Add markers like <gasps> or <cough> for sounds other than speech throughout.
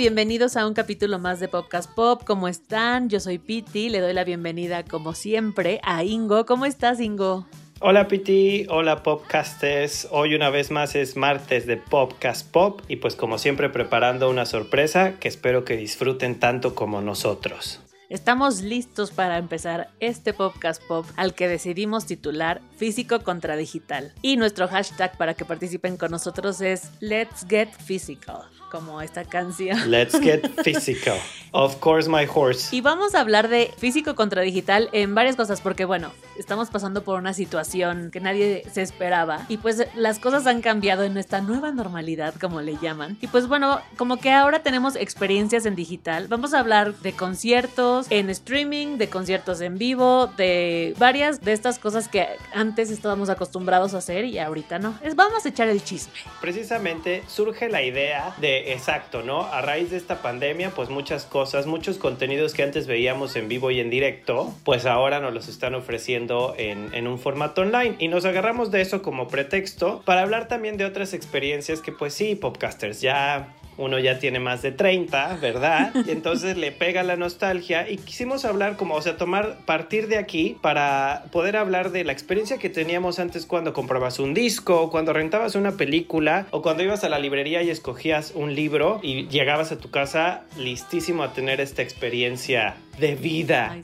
Bienvenidos a un capítulo más de Podcast Pop. ¿Cómo están? Yo soy Piti. Le doy la bienvenida, como siempre, a Ingo. ¿Cómo estás, Ingo? Hola Piti, hola Popcasters. Hoy una vez más es martes de Popcast Pop y pues como siempre preparando una sorpresa que espero que disfruten tanto como nosotros. Estamos listos para empezar este podcast pop al que decidimos titular Físico contra Digital. Y nuestro hashtag para que participen con nosotros es Let's Get Physical como esta canción. Let's get <laughs> physical. Of course, my horse. Y vamos a hablar de físico contra digital en varias cosas, porque bueno, estamos pasando por una situación que nadie se esperaba. Y pues las cosas han cambiado en esta nueva normalidad, como le llaman. Y pues bueno, como que ahora tenemos experiencias en digital. Vamos a hablar de conciertos en streaming, de conciertos en vivo, de varias de estas cosas que antes estábamos acostumbrados a hacer y ahorita no. Es vamos a echar el chisme. Precisamente surge la idea de exacto, ¿no? A raíz de esta pandemia, pues muchas cosas, muchos contenidos que antes veíamos en vivo y en directo, pues ahora nos los están ofreciendo en, en un formato online. Y nos agarramos de eso como pretexto para hablar también de otras experiencias que pues sí, podcasters, ya uno ya tiene más de 30, ¿verdad? Y entonces le pega la nostalgia y quisimos hablar como, o sea, tomar, partir de aquí para poder hablar de la experiencia que teníamos antes cuando comprabas un disco, cuando rentabas una película o cuando ibas a la librería y escogías un libro y llegabas a tu casa listísimo a tener esta experiencia de vida,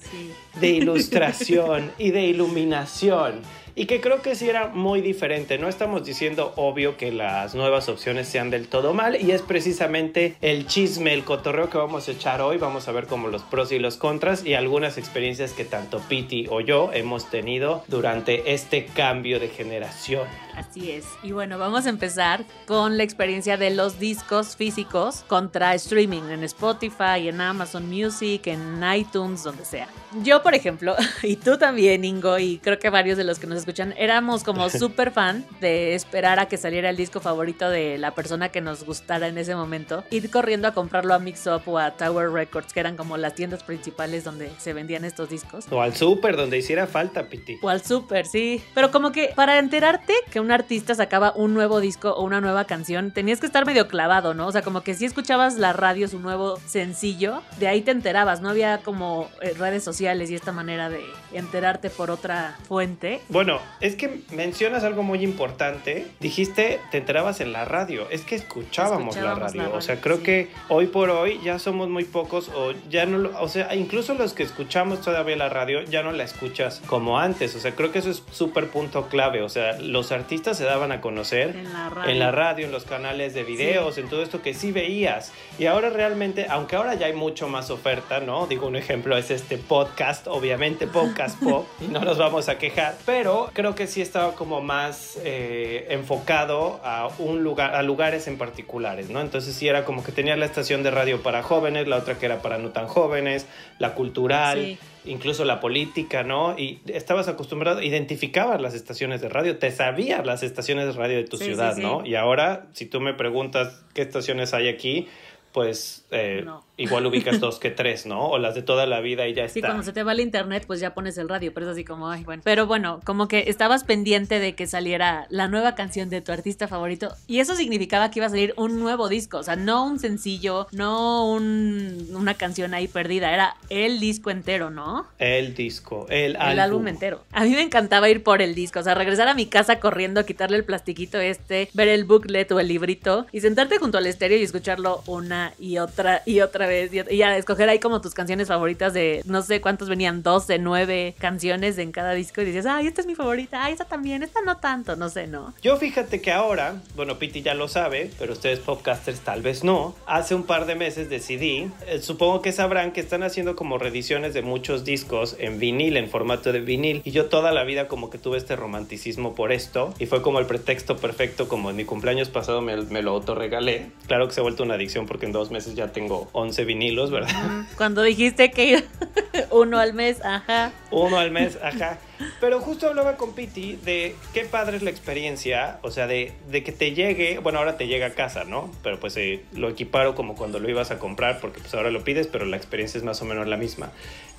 de ilustración y de iluminación y que creo que sí era muy diferente. No estamos diciendo obvio que las nuevas opciones sean del todo mal y es precisamente el chisme, el cotorreo que vamos a echar hoy. Vamos a ver como los pros y los contras y algunas experiencias que tanto Piti o yo hemos tenido durante este cambio de generación. Así es. Y bueno, vamos a empezar con la experiencia de los discos físicos contra streaming en Spotify, en Amazon Music, en iTunes, donde sea. Yo, por ejemplo, <laughs> y tú también, Ingo, y creo que varios de los que nos escuchan, éramos como <laughs> súper fan de esperar a que saliera el disco favorito de la persona que nos gustara en ese momento, ir corriendo a comprarlo a Mix Up o a Tower Records, que eran como las tiendas principales donde se vendían estos discos. O al super, donde hiciera falta, Piti. O al super, sí. Pero como que para enterarte que un artista sacaba un nuevo disco o una nueva canción, tenías que estar medio clavado, ¿no? O sea, como que si escuchabas la radio, su nuevo sencillo, de ahí te enterabas, no había como eh, redes sociales y esta manera de enterarte por otra fuente. Bueno, es que mencionas algo muy importante. Dijiste, te enterabas en la radio. Es que escuchábamos, la, radio. O sea, creo que hoy por hoy ya somos muy pocos o ya no, o sea, incluso los que escuchamos todavía la radio ya no la escuchas como antes. O sea, creo que eso es súper punto clave. O sea, los artistas se daban a conocer en la radio, en, los canales de videos, en todo esto que sí veías. Y ahora realmente, aunque ahora ya hay mucho más oferta, ¿no? Digo, un ejemplo es este podcast, obviamente podcast <laughs> pop, y no nos vamos a quejar, pero creo que sí estaba como más eh, enfocado a un lugar, a lugares en particulares, ¿no? Entonces sí era como que tenía la estación de radio para jóvenes, la otra que era para no tan jóvenes, la cultural incluso la política, ¿no? Y estabas acostumbrado, identificabas las estaciones de radio, te sabías las estaciones de radio de tu ciudad, ¿no? Y ahora, si tú me preguntas qué estaciones hay aquí, pues eh, igual ubicas <laughs> dos que tres, ¿no? O las de toda la vida y ya está. Sí, cuando se te va el internet, pues ya pones el radio, pero es así como, ay, bueno. Pero bueno, como que estabas pendiente de que saliera la nueva canción de tu artista favorito y eso significaba que iba a salir un nuevo disco, o sea, no un sencillo, no un, una canción ahí perdida, era el disco entero, ¿no? El disco, el, el álbum. entero. A mí me encantaba ir por el disco, o sea, regresar a mi casa corriendo, quitarle el plastiquito este, ver el booklet o el librito y sentarte junto al estéreo y escucharlo una y otra y otra vez y ya escoger ahí como tus canciones favoritas de no sé cuántos venían, 12, 9 canciones en cada disco y dices, ay, esta es mi favorita, ay, esta también, esta no tanto, no sé, ¿no? Yo fíjate que ahora, bueno, Piti ya lo sabe, pero ustedes podcasters tal vez no, hace un par de meses decidí, eh, supongo que sabrán que están haciendo como reediciones de muchos discos en vinil, en formato de vinil, y yo toda la vida como que tuve este romanticismo por esto, y fue como el pretexto perfecto, como en mi cumpleaños pasado me, me lo autorregalé, claro que se ha vuelto una adicción porque en dos meses ya tengo 11 vinilos, ¿verdad? Cuando dijiste que <laughs> uno al mes, ajá. Uno al mes, ajá. Pero justo hablaba con Piti de qué padre es la experiencia, o sea, de, de que te llegue, bueno, ahora te llega a casa, ¿no? Pero pues eh, lo equiparo como cuando lo ibas a comprar, porque pues ahora lo pides, pero la experiencia es más o menos la misma.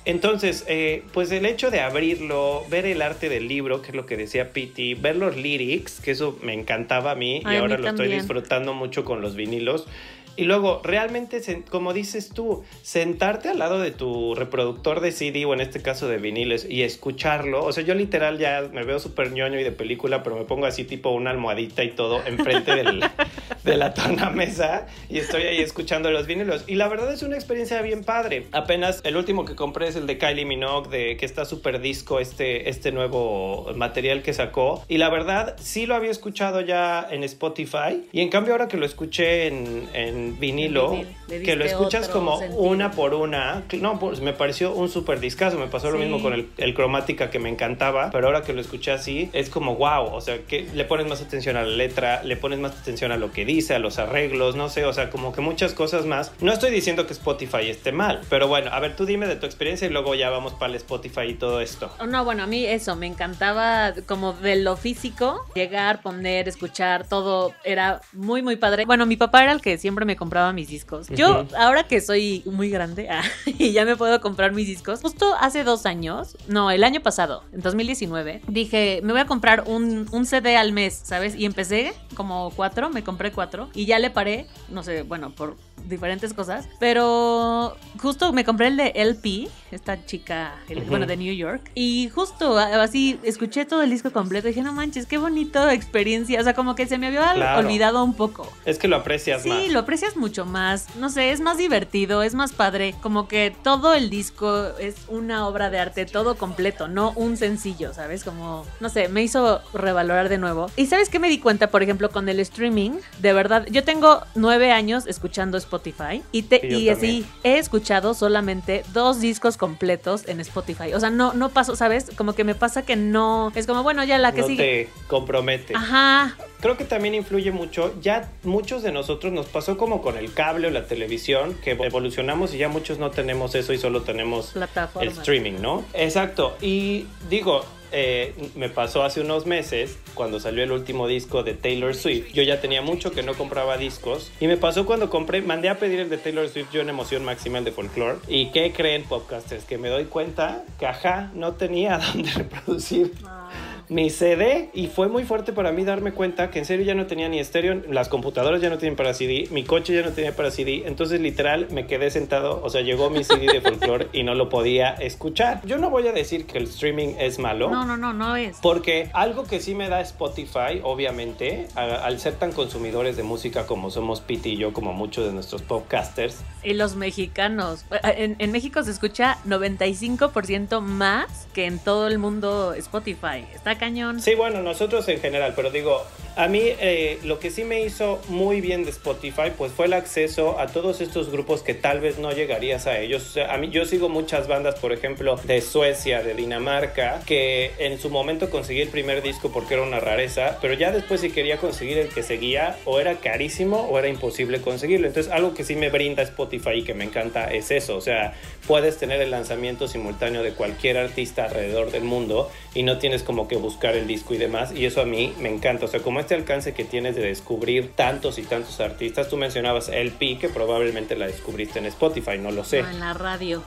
Entonces, eh, pues el hecho de abrirlo, ver el arte del libro, que es lo que decía Piti, ver los lyrics, que eso me encantaba a mí y ahora lo estoy disfrutando mucho con los vinilos. Y luego, realmente, como dices tú, sentarte al lado de tu reproductor de CD o en este caso de viniles y escucharlo. O sea, yo literal ya me veo súper ñoño y de película, pero me pongo así tipo una almohadita y todo enfrente del, <laughs> de la mesa y estoy ahí escuchando los vinilos. Y la verdad es una experiencia bien padre. Apenas el último que compré es el de Kylie Minogue, de que está súper disco este, este nuevo material que sacó. Y la verdad, sí lo había escuchado ya en Spotify. Y en cambio ahora que lo escuché en, en vinilo, que lo escuchas como una por una. No, pues me pareció un súper discazo. Me pasó lo mismo con el, el, cromática que me encantaba, pero ahora que lo escuché así, es como wow. O sea, que le pones más atención a la letra, le pones más atención a lo que dice, a los arreglos, no sé, o sea, como que muchas cosas más. No estoy diciendo que Spotify esté mal, pero bueno, a ver, tú dime de tu experiencia y luego ya vamos para el Spotify y todo esto. Oh, no, bueno, a mí eso, me encantaba como de lo físico, llegar, poner, escuchar, todo era muy, muy padre. Bueno, mi papá era el que siempre me compraba mis discos. Yo, ahora que soy muy grande <laughs> ah, y ya me puedo comprar mis discos, justo hace dos años, no, el año pasado, en 2019, dije, me voy a comprar un, un CD al mes, ¿sabes? Y empecé como cuatro, me compré y ya le paré, no sé, bueno, por diferentes cosas, pero justo me compré el de LP, esta chica, bueno, de New York, y justo así escuché todo el disco completo y dije, no manches, qué bonita experiencia, o sea, como que se me había olvidado un poco. Es que lo aprecias más. Sí, lo aprecias mucho más, no sé, es más divertido, es más padre, como que todo el disco es una obra de arte, todo completo, no un sencillo, ¿sabes? Como, no sé, me hizo revalorar de nuevo. Y sabes qué me di cuenta, por ejemplo, con el streaming, de verdad, yo tengo nueve años escuchando Spotify y, te, y así he escuchado solamente dos discos completos en Spotify. O sea, no, no paso, ¿sabes? Como que me pasa que no. Es como, bueno, ya la que no sigue. te compromete. Ajá. Creo que también influye mucho. Ya muchos de nosotros nos pasó como con el cable o la televisión, que evolucionamos y ya muchos no tenemos eso y solo tenemos el streaming, ¿no? Exacto. Y digo, eh, me pasó hace unos meses cuando salió el último disco de Taylor Swift. Yo ya tenía mucho que no compraba discos y me pasó cuando compré, mandé a pedir el de Taylor Swift yo en emoción máxima el de folklore. ¿Y qué creen podcasters? Que me doy cuenta que ajá, no tenía <laughs> dónde reproducir. Ah mi CD y fue muy fuerte para mí darme cuenta que en serio ya no tenía ni estéreo, las computadoras ya no tienen para CD, mi coche ya no tenía para CD, entonces literal me quedé sentado, o sea, llegó mi CD de folklore y no lo podía escuchar. Yo no voy a decir que el streaming es malo. No, no, no, no es. Porque algo que sí me da Spotify, obviamente, al ser tan consumidores de música como somos Pete y yo, como muchos de nuestros podcasters. Y los mexicanos. En, en México se escucha 95% más que en todo el mundo Spotify. Está cañón. Sí, bueno, nosotros en general, pero digo, a mí eh, lo que sí me hizo muy bien de Spotify, pues fue el acceso a todos estos grupos que tal vez no llegarías a ellos. O sea, a mí yo sigo muchas bandas, por ejemplo, de Suecia, de Dinamarca, que en su momento conseguí el primer disco porque era una rareza, pero ya después si quería conseguir el que seguía, o era carísimo o era imposible conseguirlo. Entonces, algo que sí me brinda Spotify y que me encanta es eso. O sea, puedes tener el lanzamiento simultáneo de cualquier artista alrededor del mundo y no tienes como que buscar el disco y demás. Y eso a mí me encanta. O sea, como este alcance que tienes de descubrir tantos y tantos artistas, tú mencionabas el Pi, que probablemente la descubriste en Spotify, no lo sé. en la radio.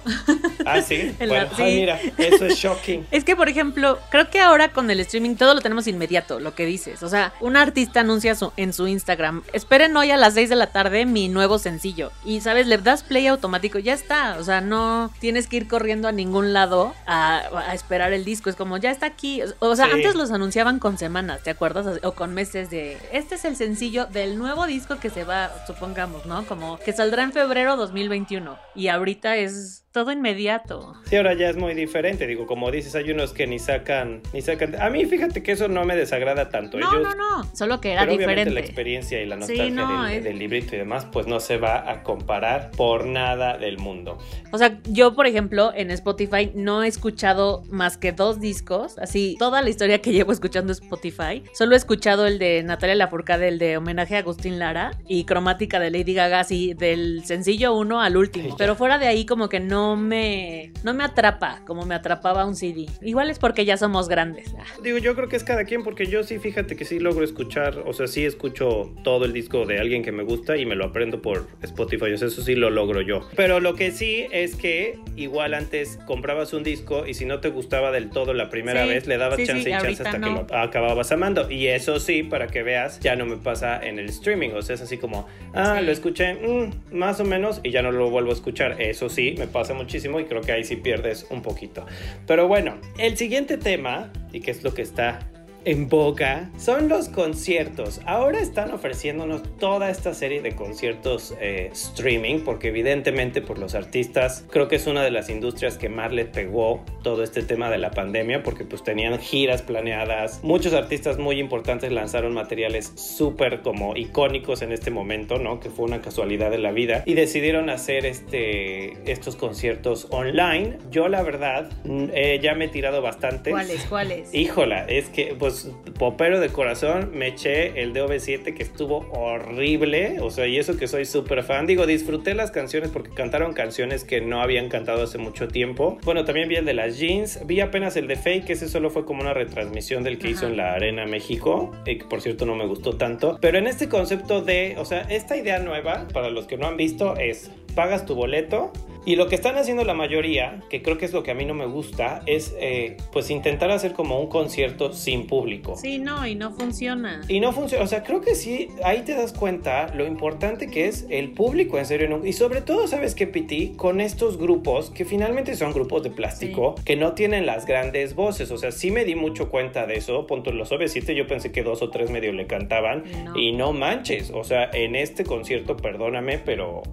Ah, sí. <laughs> bueno, mira, eso es shocking. Es que, por ejemplo, creo que ahora con el streaming todo lo tenemos inmediato, lo que dices. O sea, un artista anuncia en su Instagram, esperen hoy a las 6 de la tarde mi nuevo sencillo. Y, ¿sabes? Le das play automático, ya está. O sea, no tienes que ir corriendo a ningún lado a, esperar el disco. Es como, ya está aquí. O sea, antes los anunciaban con semanas, ¿te acuerdas? O con meses de, este es el sencillo del nuevo disco que se va, supongamos, ¿no? Como que saldrá en febrero 2021. Y ahorita es todo inmediato. Sí, ahora ya es muy diferente. Digo, como dices, hay unos que ni sacan, ni sacan. A mí, fíjate que eso no me desagrada tanto. No, no, no. Solo que era pero diferente. Obviamente la experiencia y la nostalgia del, librito y demás, pues no se va a comparar por nada del mundo. O sea, yo, por ejemplo, en Spotify no he escuchado más que dos discos. Así, toda la historia que llevo escuchando Spotify. Solo he escuchado el de Natalia Lafourcade, el de homenaje a Agustín Lara y cromática de Lady Gaga, así del sencillo uno al último. Pero fuera de ahí, como que no no me, no me atrapa como me atrapaba un CD. Igual es porque ya somos grandes. Digo, yo creo que es cada quien, porque yo sí, fíjate que sí logro escuchar, o sea, sí escucho todo el disco de alguien que me gusta y me lo aprendo por Spotify, o sea, eso sí lo logro yo. Pero lo que sí es que igual antes comprabas un disco y si no te gustaba del todo la primera vez, le dabas chance y chance hasta que lo acababas amando. Y eso sí, para que veas, ya no me pasa en el streaming, o sea, es así como, ah, lo escuché mm, más o menos y ya no lo vuelvo a escuchar. Eso sí, me pasa muchísimo y creo que ahí sí pierdes un poquito. Pero bueno, el siguiente tema, y que es lo que está en boca son los conciertos. Ahora están ofreciéndonos toda esta serie de conciertos eh, streaming porque evidentemente por los artistas creo que es una de las industrias que más les pegó todo este tema de la pandemia porque pues tenían giras planeadas. Muchos artistas muy importantes lanzaron materiales súper como icónicos en este momento, ¿no? Que fue una casualidad de la vida y decidieron hacer este, estos conciertos online. Yo la verdad eh, ya me he tirado bastante. ¿Cuáles? ¿Cuáles? Híjola, es que pues pues, popero de corazón, me eché el DV7 que estuvo horrible, o sea, y eso que soy súper fan. Digo, disfruté las canciones porque cantaron canciones que no habían cantado hace mucho tiempo. Bueno, también vi el de las jeans, vi apenas el de Fake, ese solo fue como una retransmisión del que hizo en la Arena México, y que por cierto no me gustó tanto. Pero en este concepto de, o sea, esta idea nueva, para los que no han visto, es pagas tu boleto y lo que están haciendo la mayoría, que creo que es lo que a mí no me gusta, es eh, pues intentar hacer como un concierto sin público. Sí, no, y no funciona. Y no funciona, o sea, creo que sí, ahí te das cuenta lo importante que es el público en serio. Y sobre todo, ¿sabes qué, Piti? Con estos grupos, que finalmente son grupos de plástico, que no tienen las grandes voces. O sea, sí me di mucho cuenta de eso. Punto los OV7, yo pensé que dos o tres medio le cantaban. Y no manches, o sea, en este concierto, perdóname, pero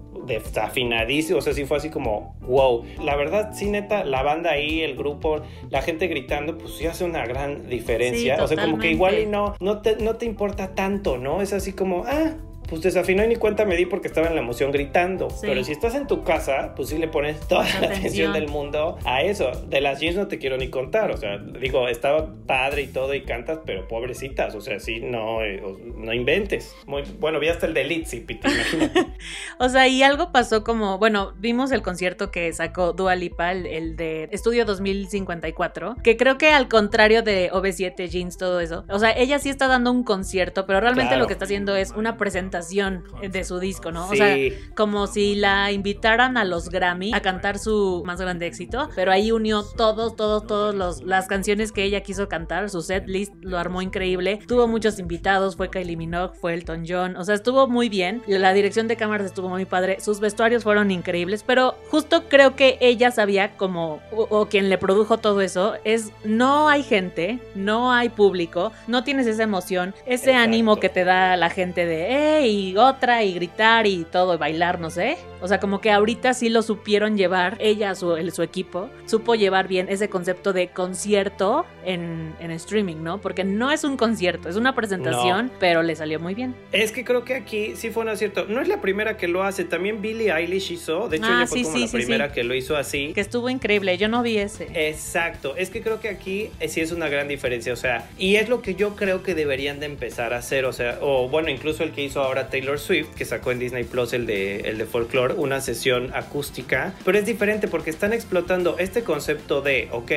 desafinadísimo, o sea, sí fue así como, wow. La verdad, sí, neta, la banda ahí, el grupo, la gente gritando, pues sí hace una gran diferencia. o sea, como que igual y no, no te, no te importa tanto, ¿no? Es así como, ah, pues desafinó y ni cuenta me di porque estaba en la emoción gritando. Pero si estás en tu casa, pues sí le pones toda la atención. del mundo a eso. De las jeans no te quiero ni contar. O sea, digo, estaba padre y todo y cantas, pero pobrecitas. O sea, sí, no, eh, no inventes. Muy, bueno, vi hasta el de Litzy, imagínate. <laughs> o sea, y algo pasó como, bueno, vimos el concierto que sacó Dua Lipa, el, de Estudio 2054, que creo que al contrario de OV7, jeans, todo eso. O sea, ella sí está dando un concierto, pero realmente lo que está haciendo es una presentación de su disco, ¿no? O sea, como si la invitaran a los Grammy a cantar su más grande éxito, pero ahí unió todos, todos, todos las canciones que ella quiso cantar, su set list lo armó increíble, tuvo muchos invitados, fue Kylie Minogue, fue Elton John, o sea, estuvo muy bien, la dirección de cámaras estuvo muy padre, sus vestuarios fueron increíbles, pero justo creo que ella sabía como, o, quien le produjo todo eso, es no hay gente, no hay público, no tienes esa emoción, ese ánimo que te da la gente de, hey, y otra y gritar y todo, y bailar, no sé. O sea, como que ahorita sí lo supieron llevar, ella, su, el, su equipo, supo llevar bien ese concepto de concierto en, en streaming, ¿no? Porque no es un concierto, es una presentación, pero le salió muy bien. Es que creo que aquí sí fue un acierto. No es la primera que lo hace, también Billie Eilish hizo, de hecho ah, ella fue como la primera que lo hizo así. Que estuvo increíble, yo no vi ese. Exacto, es que creo que aquí eh, sí es una gran diferencia, o sea, y es lo que yo creo que deberían de empezar a hacer, o sea, o bueno, incluso el que hizo ahora Taylor Swift, que sacó en Disney Plus el de, el de folklore una sesión acústica, pero es diferente porque están explotando este concepto de, ok,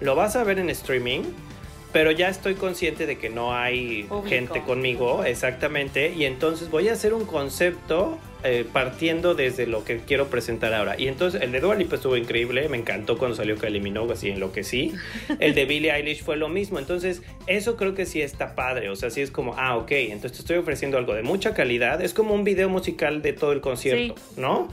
lo vas a ver en streaming, pero ya estoy consciente de que no hay gente conmigo, exactamente, y entonces voy a hacer un concepto eh, partiendo desde lo que quiero presentar ahora. Y entonces el de Dua Lipa estuvo increíble, me encantó cuando salió que eliminó así en lo que sí. <laughs> El de Billie Eilish fue lo mismo, entonces eso creo que sí está padre, o sea, sí es como, ah, ok, entonces te estoy ofreciendo algo de mucha calidad, es como un video musical de todo el concierto, ¿no?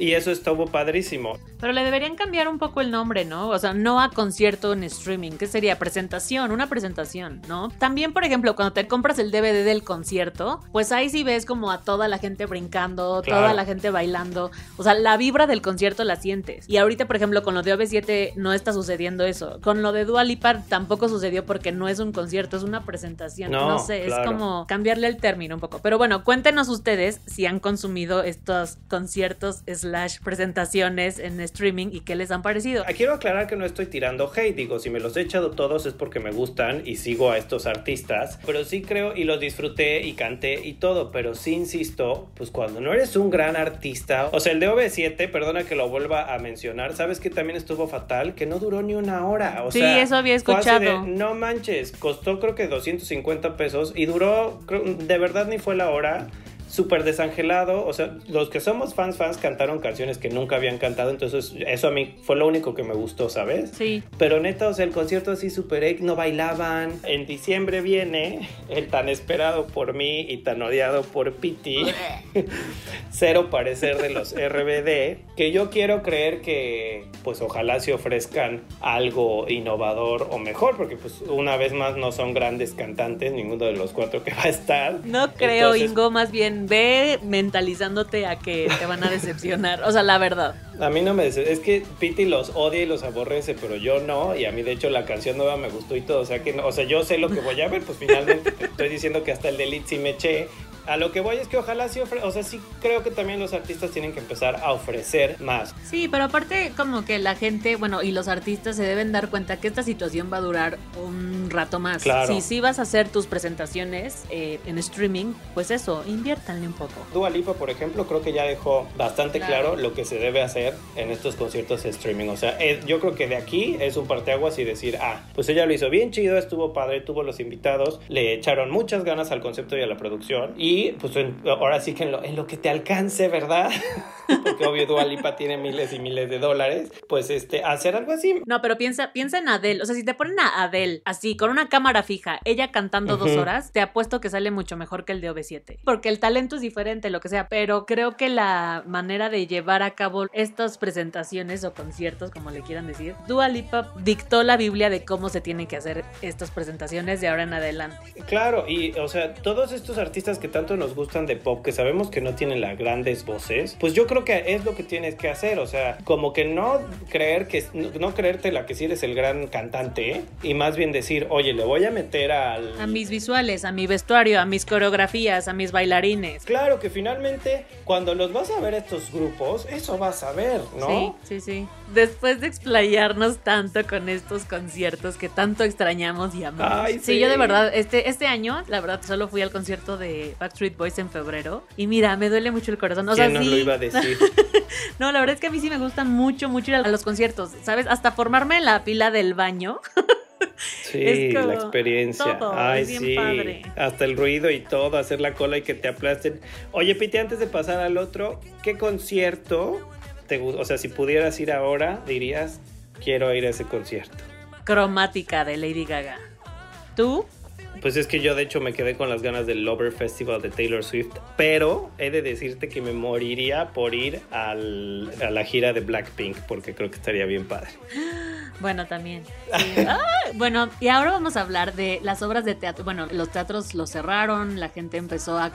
Y eso estuvo padrísimo. Pero le deberían cambiar un poco el nombre, ¿no? O sea, no a concierto en streaming, ¿qué sería? Presentación, una presentación, ¿no? También, por ejemplo, cuando te compras el DVD del concierto, pues ahí sí ves como a toda la gente brincando, toda la gente bailando. O sea, la vibra del concierto la sientes. Y ahorita, por ejemplo, con lo de OV7 no está sucediendo eso. Con lo de Dua Lipa tampoco sucedió porque no es un concierto, es una presentación. No, sé, es como cambiarle el término un poco. Pero bueno, cuéntenos ustedes si han consumido estos conciertos slash presentaciones en streaming y qué les han parecido. Ah, quiero aclarar que no estoy tirando hate, digo, si me los he echado todos es porque me gustan y sigo a estos artistas, pero sí creo y los disfruté y canté y todo, pero sí insisto, pues cuando no eres un gran artista, o sea, el de OV7, perdona que lo vuelva a mencionar, sabes que también estuvo fatal, que no duró ni una hora, o sí, eso había escuchado. no manches, costó creo que 250 pesos y duró, de verdad ni fue la hora súper desangelado. O sea, los que somos fans, fans cantaron canciones que nunca habían cantado. Entonces, eso a mí fue lo único que me gustó, ¿sabes? Sí. Pero neta, o sea, el concierto así súper no bailaban. En diciembre viene el tan esperado por mí y tan odiado por Piti. <laughs> Cero parecer de los RBD. Que yo quiero creer que, pues, ojalá se ofrezcan algo innovador o mejor. Porque, pues, una vez más no son grandes cantantes, ninguno de los cuatro que va a estar. No creo, Ingo, más bien ve mentalizándote a que te van a decepcionar. O sea, la verdad. A mí no me es que Piti los odia y los aborrece, pero yo no, y a mí de hecho la canción nueva me gustó y todo, o sea que no, o sea, yo sé lo que voy a ver, pues finalmente estoy diciendo que hasta el delete sí me eché a lo que voy es que ojalá sí ofre o sea, sí creo que también los artistas tienen que empezar a ofrecer más. Sí, pero aparte como que la gente, bueno, y los artistas se deben dar cuenta que esta situación va a durar un rato más. Claro. Si sí vas a hacer tus presentaciones eh, en streaming, pues eso, inviértanle un poco. Dua Lipa, por ejemplo, creo que ya dejó bastante claro, lo que se debe hacer en estos conciertos de streaming. O sea, yo creo que de aquí es un parteaguas y decir, ah, pues ella lo hizo bien chido, estuvo padre, tuvo los invitados, le echaron muchas ganas al concepto y a la producción y y pues ahora sí que en lo, en lo, que te alcance, ¿verdad? <laughs> Porque obvio Dualipa tiene miles y miles de dólares, pues este, hacer algo así. No, pero piensa, piensa en Adele, o sea, si te ponen a Adele así, con una cámara fija, ella cantando dos horas, te apuesto que sale mucho mejor que el de OV7, porque el talento es diferente, lo que sea, pero creo que la manera de llevar a cabo estas presentaciones o conciertos, como le quieran decir, Dua Lipa dictó la Biblia de cómo se tienen que hacer estas presentaciones de ahora en adelante. Claro, y o sea, todos estos artistas que tanto nos gustan de pop, que sabemos que no tienen las grandes voces, pues yo creo que es lo que tienes que hacer, o sea, como que no creer que, no, creerte la que si eres el gran cantante, y más bien decir, oye, le voy a meter al... A mis visuales, a mi vestuario, a mis coreografías, a mis bailarines. Claro que finalmente, cuando los vas a ver estos grupos, eso vas a ver, ¿no? Sí, sí, sí. Después de explayarnos tanto con estos conciertos que tanto extrañamos y amamos. sí. yo de verdad, este, este año, la verdad, solo fui al concierto de Backstreet Boys en febrero. Y mira, me duele mucho el corazón. O ¿Quién no lo iba a decir? <laughs> no, la verdad es que a mí sí me gusta mucho, mucho ir a los conciertos, ¿sabes? Hasta formarme en la pila del baño. <laughs> Sí, la experiencia. Ay, sí. Hasta el ruido y todo, hacer la cola y que te aplasten. Oye, Piti, antes de pasar al otro, ¿qué concierto te O sea, si pudieras ir ahora, dirías, quiero ir a ese concierto. Cromática de Lady Gaga. ¿Tú? Pues es que yo de hecho me quedé con las ganas del Lover Festival de Taylor Swift, pero he de decirte que me moriría por ir a la gira de Blackpink porque creo que estaría bien padre. <gasps> Bueno, también. <laughs> bueno, y ahora vamos a hablar de las obras de teatro. Bueno, los teatros los cerraron, la gente empezó a,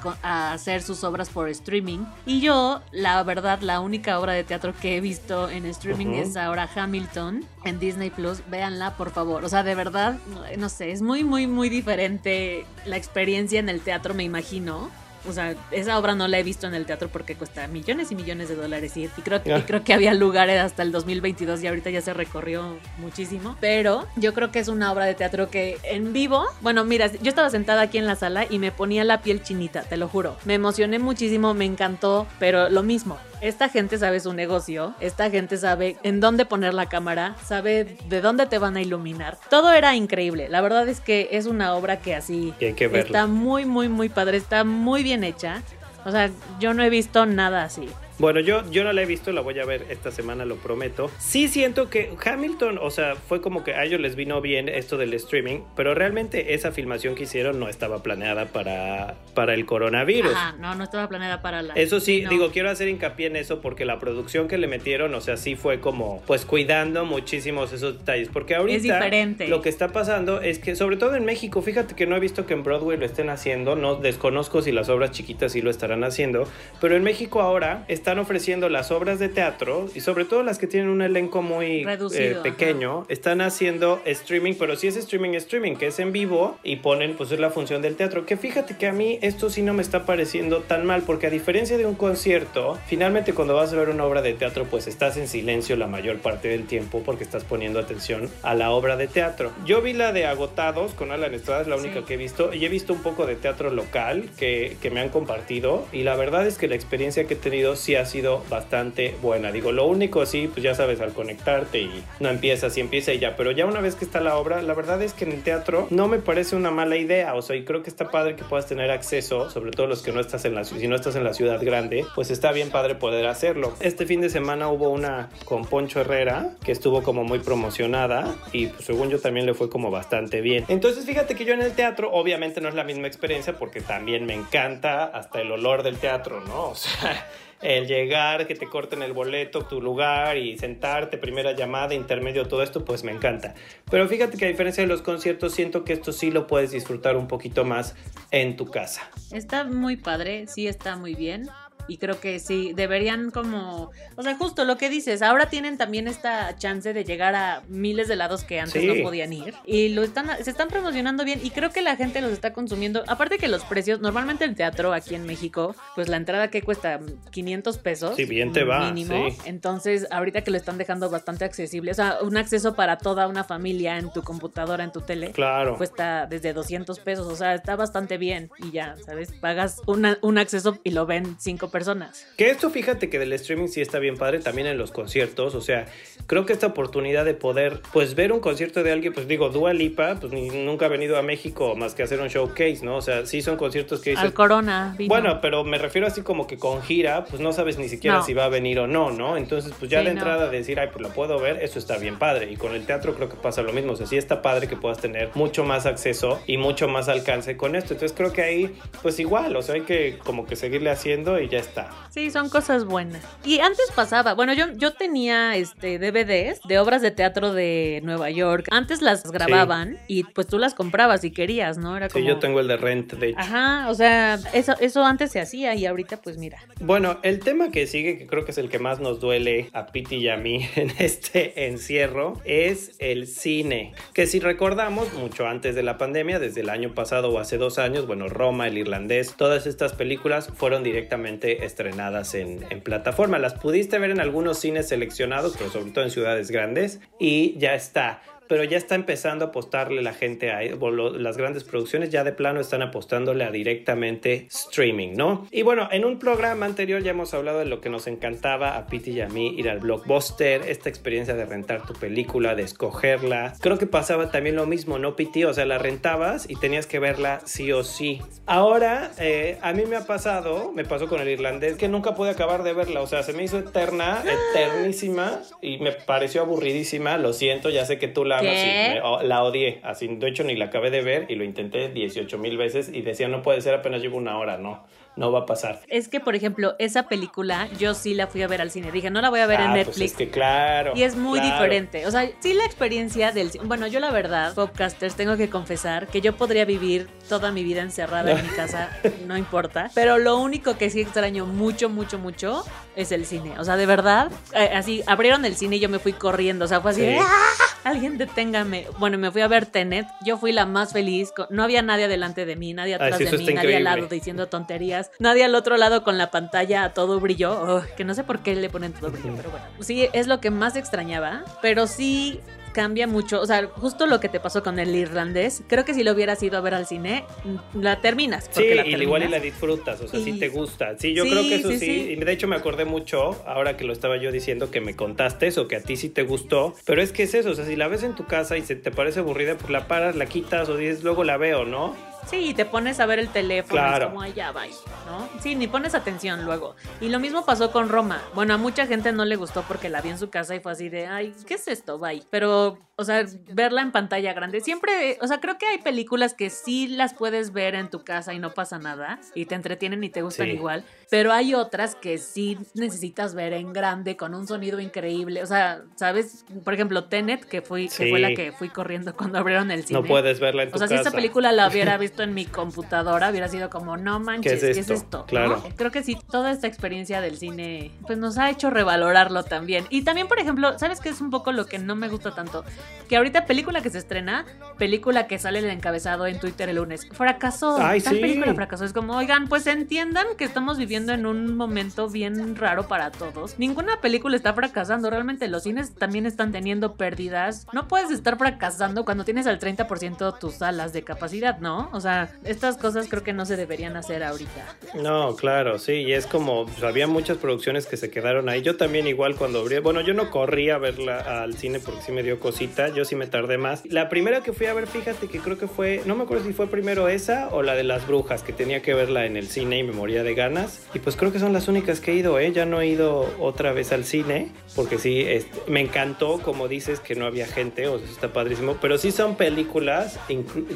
hacer sus obras por streaming. Y yo, la verdad, la única obra de teatro que he visto en streaming es ahora Hamilton en Disney Plus. Véanla, por favor. O sea, de verdad, no sé, es muy, muy, muy diferente la experiencia en el teatro, me imagino o sea, esa obra no la he visto en el teatro porque cuesta millones y millones de dólares y, creo, que, creo que había lugares hasta el 2022 y ahorita ya se recorrió muchísimo. Pero yo creo que es una obra de teatro que en vivo, bueno, mira, yo estaba sentada aquí en la sala y me ponía la piel chinita, te lo juro. Me emocioné muchísimo, me encantó, pero lo mismo, esta gente sabe su negocio, esta gente sabe en dónde poner la cámara, sabe de dónde te van a iluminar. Todo era increíble. La verdad es que es una obra que así está muy, muy, muy padre, está muy bien hecha. O sea, yo no he visto nada así. Bueno, yo, yo no la he visto, la voy a ver esta semana, lo prometo. Sí siento que Hamilton, o sea, fue como que a ellos les vino bien esto del streaming, pero realmente esa filmación que hicieron no estaba planeada para, para el coronavirus. Ajá, no, no estaba planeada para la... Eso sí, no. digo, quiero hacer hincapié en eso porque la producción que le metieron, o sea, sí fue como, pues cuidando muchísimos esos detalles. Porque ahorita diferente. lo que está pasando es que, sobre todo en México, fíjate que no he visto que en Broadway lo estén haciendo, no desconozco si las obras chiquitas sí lo estarán haciendo, pero en México ahora están ofreciendo las obras de teatro y sobre todo las que tienen un elenco muy Reducido, eh, pequeño, están haciendo streaming, pero si es streaming, streaming, que es en vivo y ponen, pues es la función del teatro. Que fíjate que a mí esto sí no me está pareciendo tan mal, porque a diferencia de un concierto, finalmente cuando vas a ver una obra de teatro, pues estás en silencio la mayor parte del tiempo porque estás poniendo atención a la obra de teatro. Yo vi la de Agotados con Alan Estrada, es la única Sí. que he visto, y he visto un poco de teatro local que, que me han compartido, y la verdad es que la experiencia que he tenido sí ha sido bastante buena. Digo, lo único sí, pues ya sabes, al conectarte y no empiezas y empieza y ya, pero ya una vez que está la obra, la verdad es que en el teatro no me parece una mala idea, o sea, y creo que está padre que puedas tener acceso, sobre todo los que no estás en la si no estás en la ciudad grande, pues está bien padre poder hacerlo. Este fin de semana hubo una con Poncho Herrera, que estuvo como muy promocionada y pues, según yo también le fue como bastante bien. Entonces fíjate que yo en el teatro obviamente no es la misma experiencia porque también me encanta hasta el olor del teatro, ¿no? <laughs> O sea, el llegar, que te corten el boleto, tu lugar y sentarte, primera llamada, intermedio, todo esto, pues me encanta. Pero fíjate que a diferencia de los conciertos, siento que esto sí lo puedes disfrutar un poquito más en tu casa. Está muy padre, sí está muy bien. Y creo que sí, deberían como, o sea, justo lo que dices, ahora tienen también esta chance de llegar a miles de lados que antes Sí. no podían ir. Y lo están, se están promocionando bien y creo que la gente los está consumiendo. Aparte que los precios, normalmente el teatro aquí en México, pues la entrada que cuesta 500 pesos. Sí, bien te va, Mínimo. sí. Entonces, ahorita que lo están dejando bastante accesible, o sea, un acceso para toda una familia en tu computadora, en tu tele Claro. cuesta desde 200 pesos, o sea, está bastante bien y ya, ¿sabes? Pagas una- un acceso y lo ven cinco personas. Que esto fíjate que del streaming sí está bien padre también en los conciertos, o sea, creo que esta oportunidad de poder pues ver un concierto de alguien, pues digo, Dua Lipa, pues ni- nunca ha venido a México más que hacer un showcase, ¿no? O sea, sí son conciertos que dices, Al Corona vino. Bueno, pero me refiero así como que con gira, pues no sabes ni siquiera No. si va a venir o no, ¿no? Entonces, pues ya Sí, de no. entrada decir, ay, pues lo puedo ver, eso está bien padre. Y con el teatro creo que pasa lo mismo. O sea, sí está padre que puedas tener mucho más acceso y mucho más alcance con esto. Entonces creo que ahí, pues igual, o sea, hay que como que seguirle haciendo y ya está. Sí, son cosas buenas. Y antes pasaba, bueno, yo, yo tenía este DVDs de obras de teatro de Nueva York. Antes las grababan y pues tú las comprabas si querías, ¿no? Era Sí, como... yo tengo el de Rent, de hecho. Ajá, o sea, eso, eso antes se hacía y ahorita pues mira. Bueno, el tema que sigue, que creo que es el que más nos duele a Piti y a mí <laughs> en este encierro, es el cine. Que si recordamos, mucho antes de la pandemia, desde el año pasado o hace dos años, bueno, Roma, el irlandés, todas estas películas fueron directamente estrenadas en, en plataforma. Las pudiste ver en algunos cines seleccionados, pero sobre todo en ciudades grandes, y ya está pero ya está empezando a apostarle la gente a las grandes producciones ya de plano están apostándole a directamente streaming, ¿no? Y bueno, en un programa anterior ya hemos hablado de lo que nos encantaba a Piti y a mí ir al blockbuster, esta experiencia de rentar tu película, de escogerla. Creo que pasaba también lo mismo, ¿no, Piti? O sea, la rentabas y tenías que verla sí o sí. Ahora, eh, a mí me ha pasado, me pasó con el irlandés, que nunca pude acabar de verla, o sea, se me hizo eterna, eternísima y me pareció aburridísima, lo siento, ya sé que tú la amas y ¿Qué? me- o- la odié, así, de hecho ni la acabé de ver y lo intenté 18 mil veces y decía, no puede ser, apenas llevo una hora, no, no va a pasar. Es que, por ejemplo, esa película yo sí la fui a ver al cine. Dije, no la voy a ver en Ah, pues Netflix. es que claro. Y es muy claro. diferente. O sea, sí la experiencia del... ci- Bueno, yo la verdad, podcasters, tengo que confesar que yo podría vivir toda mi vida encerrada en mi <laughs> casa, no importa. Pero lo único que sí extraño mucho, mucho, mucho es el cine. O sea, de verdad, eh, así, abrieron el cine y yo me fui corriendo. O sea, fue así, Sí. ¡Ah! alguien deténgame. Bueno, me fui a ver Tenet. Yo fui la más feliz. No había nadie delante de mí, nadie Ay, atrás de mí, nadie al increíble. lado diciendo tonterías, nadie al otro lado con la pantalla a todo brillo. Oh, que no sé por qué le ponen todo brillo, pero bueno. Sí, es lo que más extrañaba, pero sí cambia mucho. O sea, justo lo que te pasó con el irlandés, creo que si lo hubieras ido a ver al cine, mm, la terminas. Sí, la y igual y la disfrutas, o sea, sí Y- te gusta. Sí, yo Sí, creo que eso sí, sí, sí. Y de hecho me acordé mucho, ahora que lo estaba yo diciendo, que me contaste eso, que a ti sí te gustó. Pero es que es eso, o sea, si la ves en tu casa y se te parece aburrida, pues la paras, la quitas o dices, luego la veo, ¿no? Sí, te pones a ver el teléfono, Claro. es como, ya, bye, ¿no? Sí, ni pones atención luego. Y lo mismo pasó con Roma. Bueno, a mucha gente no le gustó porque la vi en su casa y fue así de, ay, ¿qué es esto? Bye. Pero, o sea, verla en pantalla grande, siempre, o sea, creo que hay películas que sí las puedes ver en tu casa y no pasa nada y te entretienen y te gustan Sí. igual. Pero hay otras que sí necesitas ver en grande, con un sonido increíble. O sea, ¿sabes? Por ejemplo, Tenet, que, fui, que fue la que fui corriendo cuando abrieron el cine. No puedes verla en tu O sea, si casa. esta película la hubiera <laughs> visto en mi computadora, hubiera sido como, no manches, ¿Qué ¿qué es es esto? Claro. ¿No? Creo que sí, toda esta experiencia del cine, pues nos ha hecho revalorarlo también. Y también, por ejemplo, ¿sabes qué es un poco lo que no me gusta tanto? Que ahorita película que se estrena, película que sale el encabezado en Twitter el lunes, fracasó. Ay, tal sí. película fracasó. Es como, oigan, pues entiendan que estamos viviendo en un momento bien raro para todos. Ninguna película está fracasando. Realmente los cines también están teniendo pérdidas. No puedes estar fracasando cuando tienes al 30% tus salas de capacidad, ¿no? O sea, estas cosas creo que no se deberían hacer ahorita. No, claro, sí, y es como, pues, había muchas producciones que se quedaron ahí. Yo también igual cuando abrí, bueno, yo no corrí a verla al cine porque sí me dio cosita, yo sí me tardé más. La primera que fui a ver, fíjate que creo que fue, no me acuerdo si fue primero esa o la de las brujas, que tenía que verla en el cine y me moría de ganas. Y pues creo que son las únicas que he ido, ¿eh? Ya no he ido otra vez al cine, porque sí, me encantó, como dices, que no había gente, o sea, está padrísimo, pero sí son películas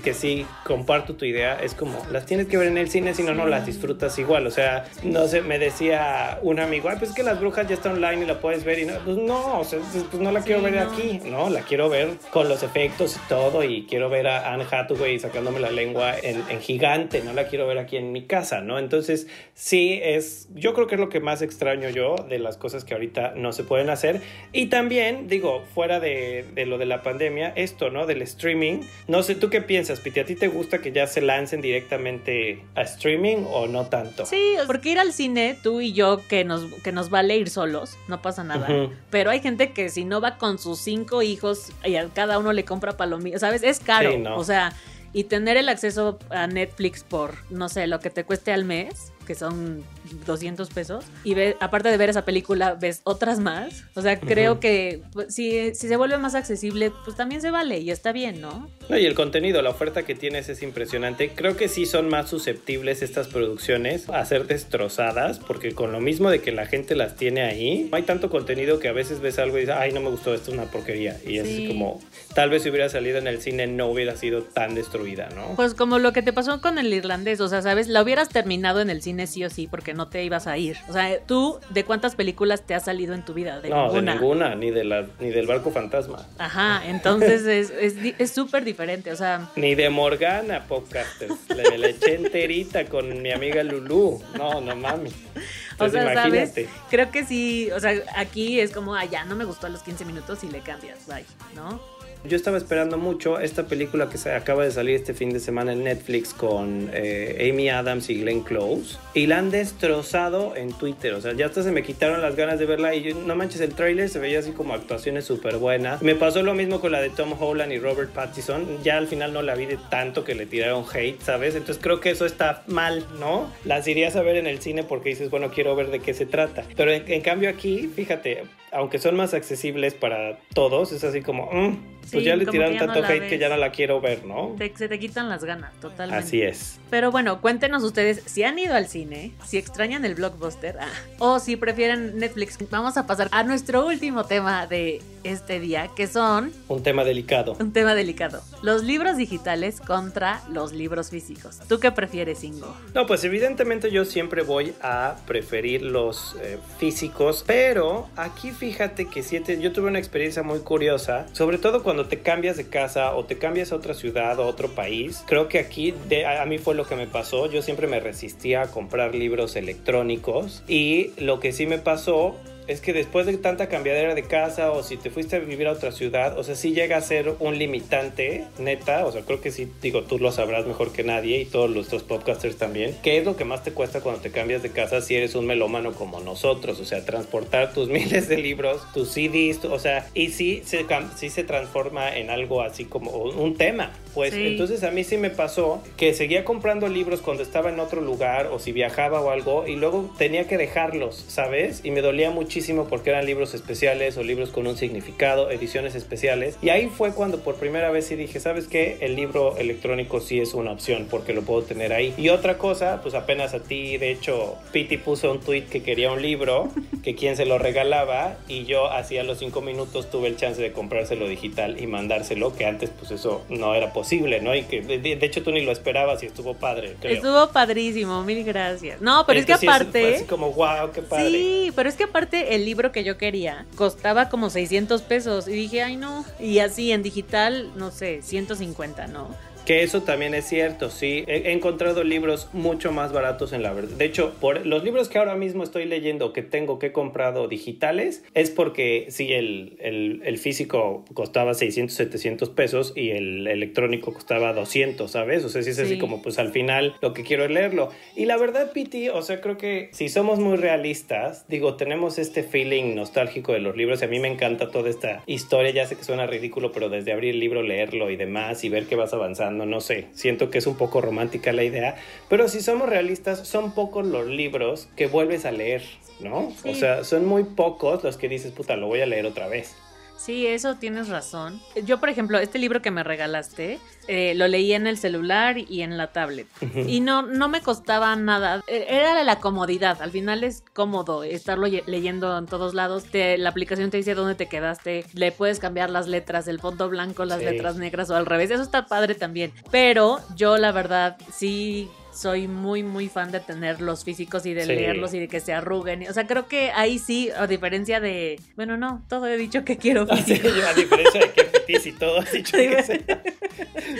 que sí, comparto tu idea, es como, las tienes que ver en el cine, si no, no las disfrutas igual, o sea, no sé, me decía un amigo, ay, pues es que las brujas ya está online y la puedes ver, y no, pues no, o sea, pues pues no la quiero Sí, ver no. aquí, no, la quiero ver con los efectos y todo, y quiero ver a Anne Hathaway sacándome la lengua en, en gigante, no la quiero ver aquí en mi casa, ¿no? Entonces, sí, es, yo creo que es lo que más extraño yo de las cosas que ahorita no se pueden hacer, y también, digo, fuera de, de lo de la pandemia, esto, ¿no? Del streaming, no sé, ¿tú qué piensas, Piti? ¿A ti te gusta que ya se lancen directamente a streaming o no tanto? Sí, porque ir al cine, tú y yo, que nos, que nos vale ir solos, no pasa nada. Pero hay gente que si no va con sus cinco hijos y a cada uno le compra palomitas, ¿sabes? Es caro. Sí, no. O sea, y tener el acceso a Netflix por, no sé, lo que te cueste al mes, que son 200 pesos, y ve, aparte de ver esa película, ves otras más. O sea, creo que pues, si, si se vuelve más accesible, pues también se vale y está bien, ¿no? No, y el contenido, la oferta que tienes es impresionante. Creo que sí son más susceptibles estas producciones a ser destrozadas, porque con lo mismo de que la gente las tiene ahí, hay tanto contenido que a veces ves algo y dices, ay, no me gustó, esto es una porquería. Y es como, tal vez si hubiera salido en el cine no hubiera sido tan destruida, ¿no? Pues como lo que te pasó con el irlandés, o sea, ¿sabes? La hubieras terminado en el cine sí o sí, porque no te ibas a ir. O sea, tú, ¿de cuántas películas te has salido en tu vida? De no, ninguna. de ninguna, ni, de la, ni del barco fantasma. Ajá, entonces es es di- es súper diferente, o sea, Ni de Morgana, podcasters. Le, me la eché enterita con mi amiga Lulu. No, no mami. o Entonces, sea, ¿sabes? imagínate. Creo que sí, o sea, aquí es como, ah, ya, no me gustó a los 15 minutos y le cambias, bye, ¿no? Yo estaba esperando mucho esta película que se acaba de salir este fin de semana en Netflix con eh, Amy Adams y Glenn Close y la han destrozado en Twitter. O sea, ya hasta se me quitaron las ganas de verla y no manches, el tráiler se veía así como actuaciones súper buenas. Me pasó lo mismo con la de Tom Holland y Robert Pattinson. Ya al final no la vi de tanto que le tiraron hate, ¿sabes? Entonces creo que eso está mal, ¿no? Las irías a ver en el cine porque dices, bueno, quiero ver de qué se trata. Pero en, en cambio aquí, fíjate, aunque son más accesibles para todos, es así como, mm, pues Sí, ya le tiraron no tanto la hate que ya no la quiero ver, ¿no? Te- se te quitan las ganas, totalmente. Así es. Pero bueno, cuéntenos ustedes si han ido al cine, si extrañan el blockbuster ah, o si prefieren Netflix. Vamos a pasar a nuestro último tema de este día, que son Un tema delicado. un tema delicado. Los libros digitales contra los libros físicos. ¿Tú qué prefieres, Ingo? No, pues evidentemente yo siempre voy a preferir los eh, físicos, pero aquí fíjate que sí, te- yo tuve una experiencia muy curiosa, sobre todo cuando te cambias de casa o te cambias a otra ciudad o otro país. Creo que aquí a, a mí fue lo que me pasó, yo siempre me resistía a comprar libros electrónicos y lo que sí me pasó es que después de tanta cambiadera de casa o si te fuiste a vivir a otra ciudad, o sea, sí llega a ser un limitante, neta, o sea, creo que sí, digo, tú lo sabrás mejor que nadie y todos nuestros podcasters también, ¿qué es lo que más te cuesta cuando te cambias de casa si eres un melómano como nosotros? O sea, transportar tus <laughs> miles de libros, tus CDs, tu- o sea, y sí se, sí se transforma en algo así como un tema. Pues Sí. entonces a mí sí me pasó que seguía comprando libros cuando estaba en otro lugar o si viajaba o algo y luego tenía que dejarlos, ¿sabes? Y me dolía muchísimo muchísimo porque eran libros especiales o libros con un significado, ediciones especiales. Y ahí fue cuando por primera vez sí dije, ¿sabes qué? El libro electrónico sí es una opción porque lo puedo tener ahí. Y otra cosa, pues apenas a ti, de hecho, Piti puso un tweet que quería un libro, <laughs> que quien se lo regalaba y yo hacía los cinco minutos tuve el chance de comprárselo digital y mandárselo, que antes pues eso no era posible, ¿no? Y que de, hecho tú ni lo esperabas y estuvo padre. Estuvo padrísimo, mil gracias. No, pero es que aparte... así como, wow, qué padre. Sí, pero es que aparte el libro que yo quería costaba como 600 pesos y dije, ay no, y así en digital, no sé, 150, ¿no? Que eso también es cierto, sí. He, encontrado libros mucho más baratos en la verdad. De hecho, por los libros que ahora mismo estoy leyendo que tengo que he comprado digitales es porque sí, el, el, físico costaba 600, 700 pesos y el electrónico costaba 200, ¿sabes? O sea, sí es así como pues al final lo que quiero es leerlo. Y la verdad, Piti, o sea, creo que si somos muy realistas, digo, tenemos este feeling nostálgico de los libros y a mí me encanta toda esta historia. Ya sé que suena ridículo, pero desde abrir el libro, leerlo y demás y ver que vas avanzando no sé, siento que es un poco romántica la idea, pero si somos realistas, son pocos los libros que vuelves a leer, ¿no? O sea, son muy pocos los que dices, puta, lo voy a leer otra vez. Sí, eso tienes razón. Yo, por ejemplo, este libro que me regalaste, eh, lo leí en el celular y en la tablet. Y no, no me costaba nada. E, era la comodidad. Al final es cómodo estarlo leyendo en todos lados. la aplicación te dice dónde te quedaste. Le puedes cambiar las letras, el fondo blanco, las letras negras o al revés. Eso está padre también. Pero yo, la verdad, sí soy muy, muy fan de tener los físicos y de leerlos y de que se arruguen. O sea, creo que ahí sí, a diferencia de. Bueno, no, todo he dicho que quiero <laughs> físico. a diferencia de que y todo has dicho que sí.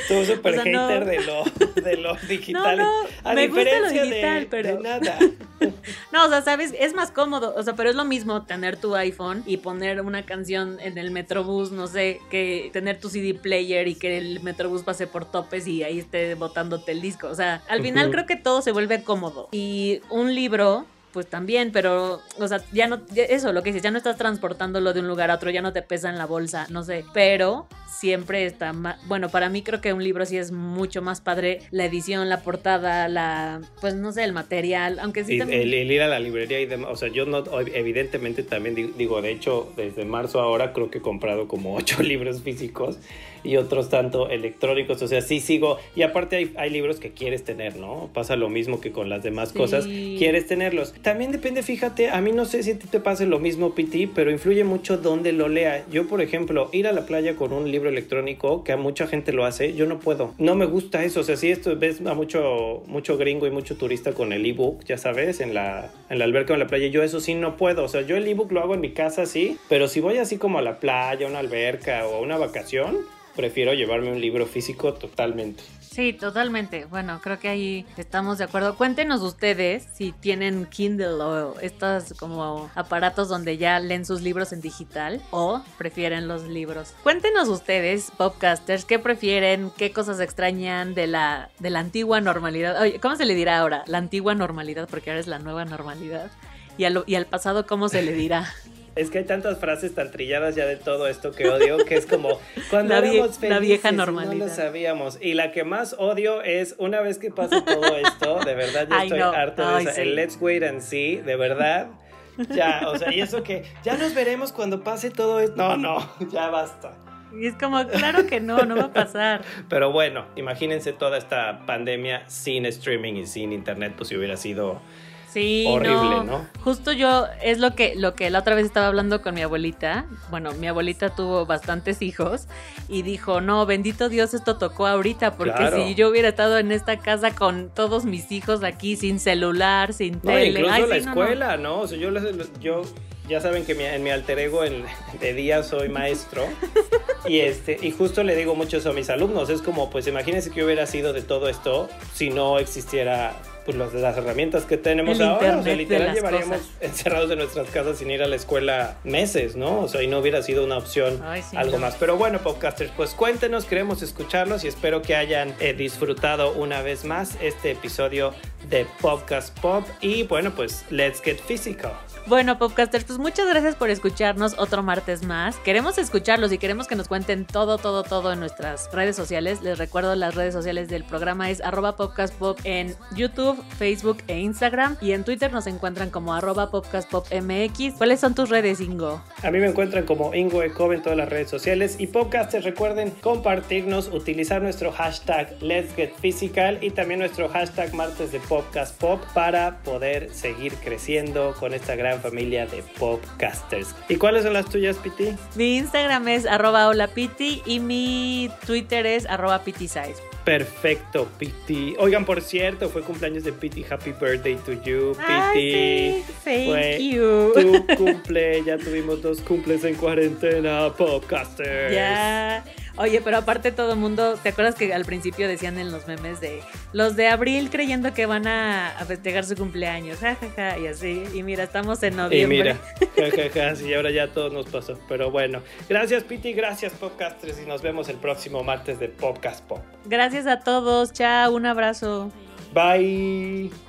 Tú súper hater de, lo, de lo <laughs> digital. No, no, me gusta lo digital, pero. nada. <laughs> no, o sea, sabes, es más cómodo. O sea, pero es lo mismo tener tu iPhone y poner una canción en el Metrobús, no sé, que tener tu CD player y que el Metrobús pase por topes y ahí esté botándote el disco. O sea, al final creo que todo se vuelve cómodo. Y un libro pues también, pero, o sea, ya no, eso, lo que dices, ya no estás transportándolo de un lugar a otro, ya no te pesa en la bolsa, no sé, pero siempre está más, bueno, para mí creo que un libro sí es mucho más padre la edición, la portada, la, pues no sé, el material, aunque sí también... El, ir a la librería y demás, o sea, yo no, evidentemente también digo, de hecho, desde marzo ahora creo que he comprado como <laughs> ocho libros físicos y otros tanto electrónicos. O sea, sí sigo. Y aparte hay, hay libros que quieres tener, ¿no? Pasa lo mismo que con las demás cosas. Quieres tenerlos. También depende, fíjate, a mí no sé si a ti te pase lo mismo, Piti, pero influye mucho dónde lo lea. Yo, por ejemplo, ir a la playa con un libro electrónico, que a mucha gente lo hace, yo no puedo. No me gusta eso. O sea, si esto ves a mucho, mucho gringo y mucho turista con el ebook, ya sabes, en la, en la alberca o en la playa, yo eso sí no puedo. O sea, yo el ebook lo hago en mi casa, sí, pero si voy así como a la playa, a una alberca o a una vacación, prefiero llevarme un libro físico totalmente. Sí, totalmente. Bueno, creo que ahí estamos de acuerdo. Cuéntenos ustedes si tienen Kindle o estos como aparatos donde ya leen sus libros en digital o prefieren los libros. Cuéntenos ustedes, podcasters, qué prefieren, qué cosas extrañan de la, de la antigua normalidad. Oye, ¿cómo se le dirá ahora? La antigua normalidad, porque ahora es la nueva normalidad. Y y al pasado, ¿cómo se le dirá? <laughs> Es que hay tantas frases tan trilladas ya de todo esto que odio, que es como <laughs> cuando la, éramos felices la vieja normalidad. no lo sabíamos. Y la que más odio es una vez que pase todo esto, de verdad ya estoy harto de eso. El let's wait and see, de verdad. Ya, o sea, y eso que ya nos veremos cuando pase todo esto. No, no, <laughs> ya basta. Y es como, claro que no, no va a pasar. <laughs> Pero bueno, imagínense toda esta pandemia sin streaming y sin internet, pues si hubiera sido Sí, horrible, no. Justo yo es lo que lo que la otra vez estaba hablando con mi abuelita. Bueno, mi abuelita tuvo bastantes hijos y dijo, "No, bendito Dios, esto tocó ahorita porque si yo hubiera estado en esta casa con todos mis hijos aquí sin celular, sin no, tele, incluso la escuela, no, O sea, yo yo ya saben que en mi alter ego de día soy maestro. Y este y justo le digo mucho eso a mis alumnos. Es como pues imagínense que hubiera sido de todo esto si no existiera pues las herramientas que tenemos ahora. O sea, literal llevaríamos encerrados en nuestras casas sin ir a la escuela meses, ¿no? O sea, y no hubiera sido una opción algo más. Pero bueno, podcasters, pues cuéntenos, queremos escucharlos y espero que hayan eh, disfrutado una vez más este episodio de Podcast Pop. Y bueno, pues let's get physical. Bueno, Popcasters, pues muchas gracias por escucharnos otro martes más. Queremos escucharlos y queremos que nos cuenten todo, todo, todo en nuestras redes sociales. Les recuerdo las redes sociales del programa es arroba popcastpop en YouTube, Facebook e Instagram. Y en Twitter nos encuentran como arroba popcastpopmx. ¿Cuáles son tus redes, Ingo? A mí me encuentran como Ingo Ecov en todas las redes sociales. Y Popcasters, recuerden compartirnos, utilizar nuestro hashtag Let's Get Physical y también nuestro hashtag martes de Podcast Pop para poder seguir creciendo con esta gran familia de podcasters. ¿Y cuáles son las tuyas, Piti? Mi Instagram es arroba hola Piti y mi Twitter es arroba pitisize. Perfecto, Piti. Oigan, por cierto, fue cumpleaños de Piti. Happy birthday to you, Piti. thank you. Tu <laughs> cumple, ya tuvimos dos cumples en cuarentena, podcasters. Ya. Oye, pero aparte todo el mundo, ¿te acuerdas que al principio decían en los memes de los de abril creyendo que van a, festejar su cumpleaños, jajaja, y así, y mira, estamos en noviembre. Y mira, <laughs> jajaja, y ahora ya todo nos pasó, pero bueno, gracias Piti, gracias podcasters y nos vemos el próximo martes de Podcast Pop. Gracias a todos, chao, un abrazo. Bye.